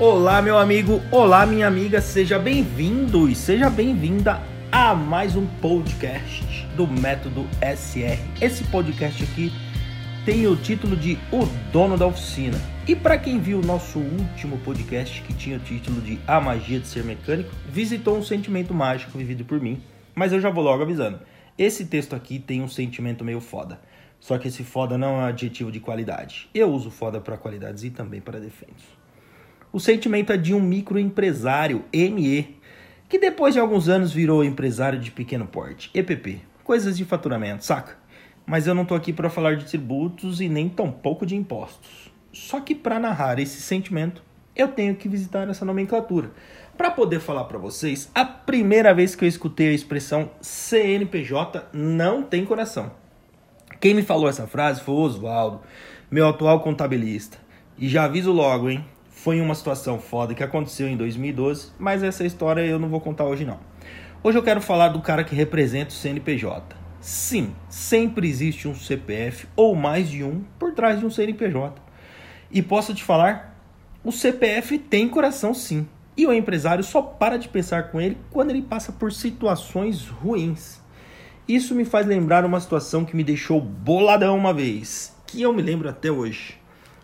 Olá, meu amigo, olá, minha amiga, seja bem-vindo e seja bem-vinda a mais um podcast do Método SR. Esse podcast aqui tem o título de O Dono da Oficina. E para quem viu o nosso último podcast, que tinha o título de A Magia de Ser Mecânico, visitou um sentimento mágico vivido por mim, mas eu já vou logo avisando. Esse texto aqui tem um sentimento meio foda. Só que esse foda não é um adjetivo de qualidade. Eu uso foda para qualidades e também para defeitos. O sentimento é de um microempresário, ME, que depois de alguns anos virou empresário de pequeno porte, EPP. Coisas de faturamento, saca? Mas eu não tô aqui para falar de tributos e nem tampouco de impostos. Só que para narrar esse sentimento, eu tenho que visitar essa nomenclatura. Para poder falar para vocês, a primeira vez que eu escutei a expressão CNPJ não tem coração. Quem me falou essa frase foi o Oswaldo, meu atual contabilista. E já aviso logo, hein? Foi uma situação foda que aconteceu em 2012, mas essa história eu não vou contar hoje não. Hoje eu quero falar do cara que representa o CNPJ. Sim, sempre existe um CPF ou mais de um por trás de um CNPJ. E posso te falar, o CPF tem coração sim. E o empresário só para de pensar com ele quando ele passa por situações ruins. Isso me faz lembrar uma situação que me deixou boladão uma vez, que eu me lembro até hoje.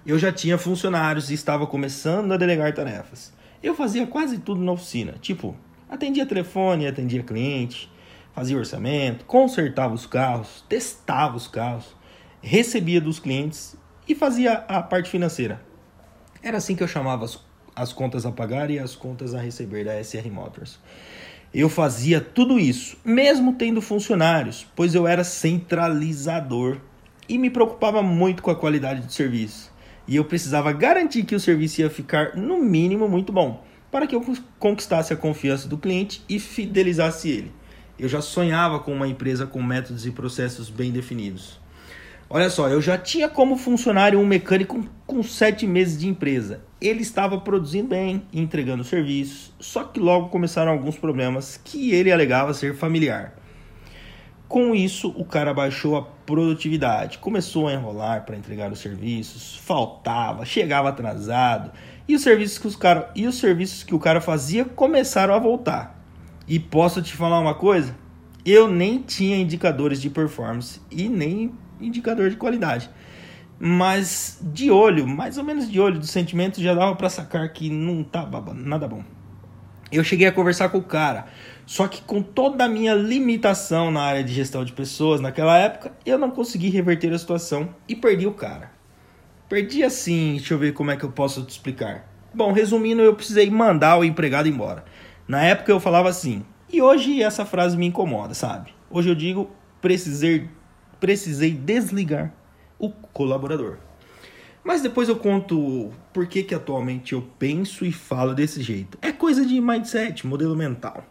Eu já tinha funcionários e estava começando a delegar tarefas. Eu fazia quase tudo na oficina, tipo, atendia telefone, atendia cliente, fazia orçamento, consertava os carros, testava os carros, recebia dos clientes e fazia a parte financeira. Era assim que eu chamava as, as contas a pagar e as contas a receber da SR Motors. Eu fazia tudo isso, mesmo tendo funcionários, pois eu era centralizador e me preocupava muito com a qualidade do serviço. E eu precisava garantir que o serviço ia ficar, no mínimo, muito bom, para que eu conquistasse a confiança do cliente e fidelizasse ele. Eu já sonhava com uma empresa com métodos e processos bem definidos. Olha só, eu já tinha como funcionário um mecânico com sete meses de empresa. Ele estava produzindo bem, entregando serviços, só que logo começaram alguns problemas que ele alegava ser familiar. Com isso, o cara baixou a produtividade, começou a enrolar para entregar os serviços, faltava, chegava atrasado, e os serviços que os cara, e os serviços que o cara fazia começaram a voltar. E posso te falar uma coisa? Eu nem tinha indicadores de performance e nem indicador de qualidade. Mas de olho, mais ou menos de olho do sentimento, já dava para sacar que não tava nada bom. Eu cheguei a conversar com o cara, só que com toda a minha limitação na área de gestão de pessoas naquela época, eu não consegui reverter a situação e perdi o cara. Perdi assim, deixa eu ver como é que eu posso te explicar. Bom, resumindo, eu precisei mandar o empregado embora. Na época eu falava assim, e hoje essa frase me incomoda, sabe? Hoje eu digo precisei precisei desligar o colaborador. Mas depois eu conto por que, que atualmente eu penso e falo desse jeito. É coisa de mindset, modelo mental.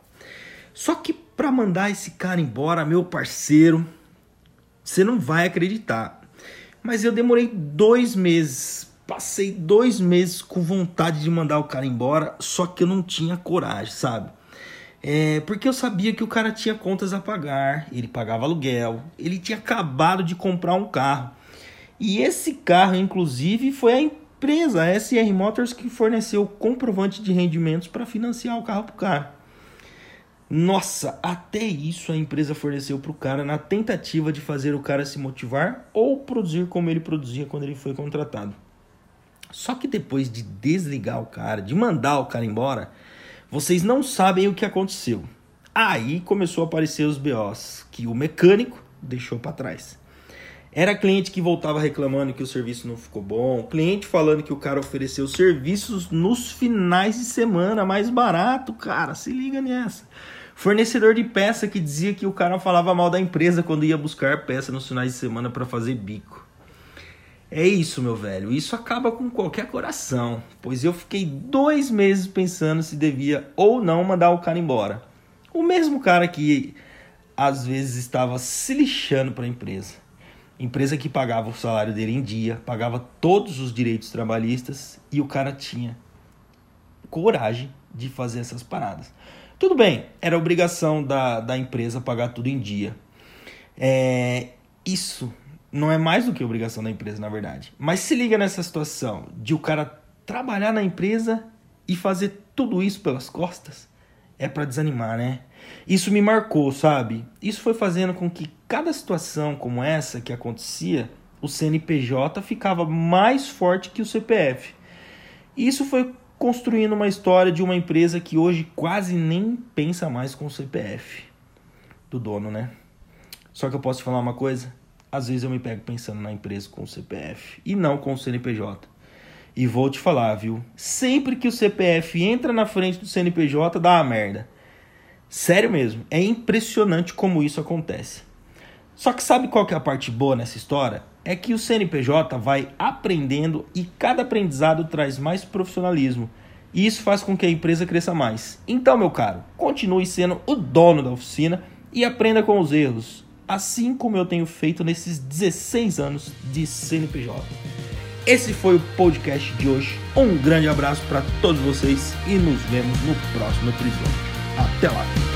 Só que para mandar esse cara embora, meu parceiro, você não vai acreditar. Mas eu demorei dois meses. Passei dois meses com vontade de mandar o cara embora, só que eu não tinha coragem, sabe? É, porque eu sabia que o cara tinha contas a pagar, ele pagava aluguel, ele tinha acabado de comprar um carro. E esse carro, inclusive, foi a empresa, a SR Motors, que forneceu o comprovante de rendimentos para financiar o carro para o cara. Nossa, até isso a empresa forneceu para o cara na tentativa de fazer o cara se motivar ou produzir como ele produzia quando ele foi contratado. Só que depois de desligar o cara, de mandar o cara embora, vocês não sabem o que aconteceu. Aí começou a aparecer os BOs que o mecânico deixou para trás. Era cliente que voltava reclamando que o serviço não ficou bom, cliente falando que o cara ofereceu serviços nos finais de semana mais barato, cara, se liga nessa. Fornecedor de peça que dizia que o cara falava mal da empresa quando ia buscar peça nos finais de semana para fazer bico. É isso, meu velho. Isso acaba com qualquer coração. Pois eu fiquei dois meses pensando se devia ou não mandar o cara embora. O mesmo cara que às vezes estava se lixando para a empresa. Empresa que pagava o salário dele em dia, pagava todos os direitos trabalhistas e o cara tinha coragem de fazer essas paradas. Tudo bem, era obrigação da, da empresa pagar tudo em dia. É, isso não é mais do que obrigação da empresa, na verdade. Mas se liga nessa situação de o cara trabalhar na empresa e fazer tudo isso pelas costas é para desanimar, né? Isso me marcou, sabe? Isso foi fazendo com que cada situação como essa que acontecia, o CNPJ ficava mais forte que o CPF. Isso foi construindo uma história de uma empresa que hoje quase nem pensa mais com o CPF do dono, né? Só que eu posso te falar uma coisa? Às vezes eu me pego pensando na empresa com o CPF e não com o CNPJ. E vou te falar, viu? Sempre que o CPF entra na frente do CNPJ, dá uma merda. Sério mesmo, é impressionante como isso acontece. Só que sabe qual que é a parte boa nessa história? É que o CNPJ vai aprendendo e cada aprendizado traz mais profissionalismo. E isso faz com que a empresa cresça mais. Então, meu caro, continue sendo o dono da oficina e aprenda com os erros, assim como eu tenho feito nesses 16 anos de CNPJ. Esse foi o podcast de hoje. Um grande abraço para todos vocês e nos vemos no próximo episódio. Até lá!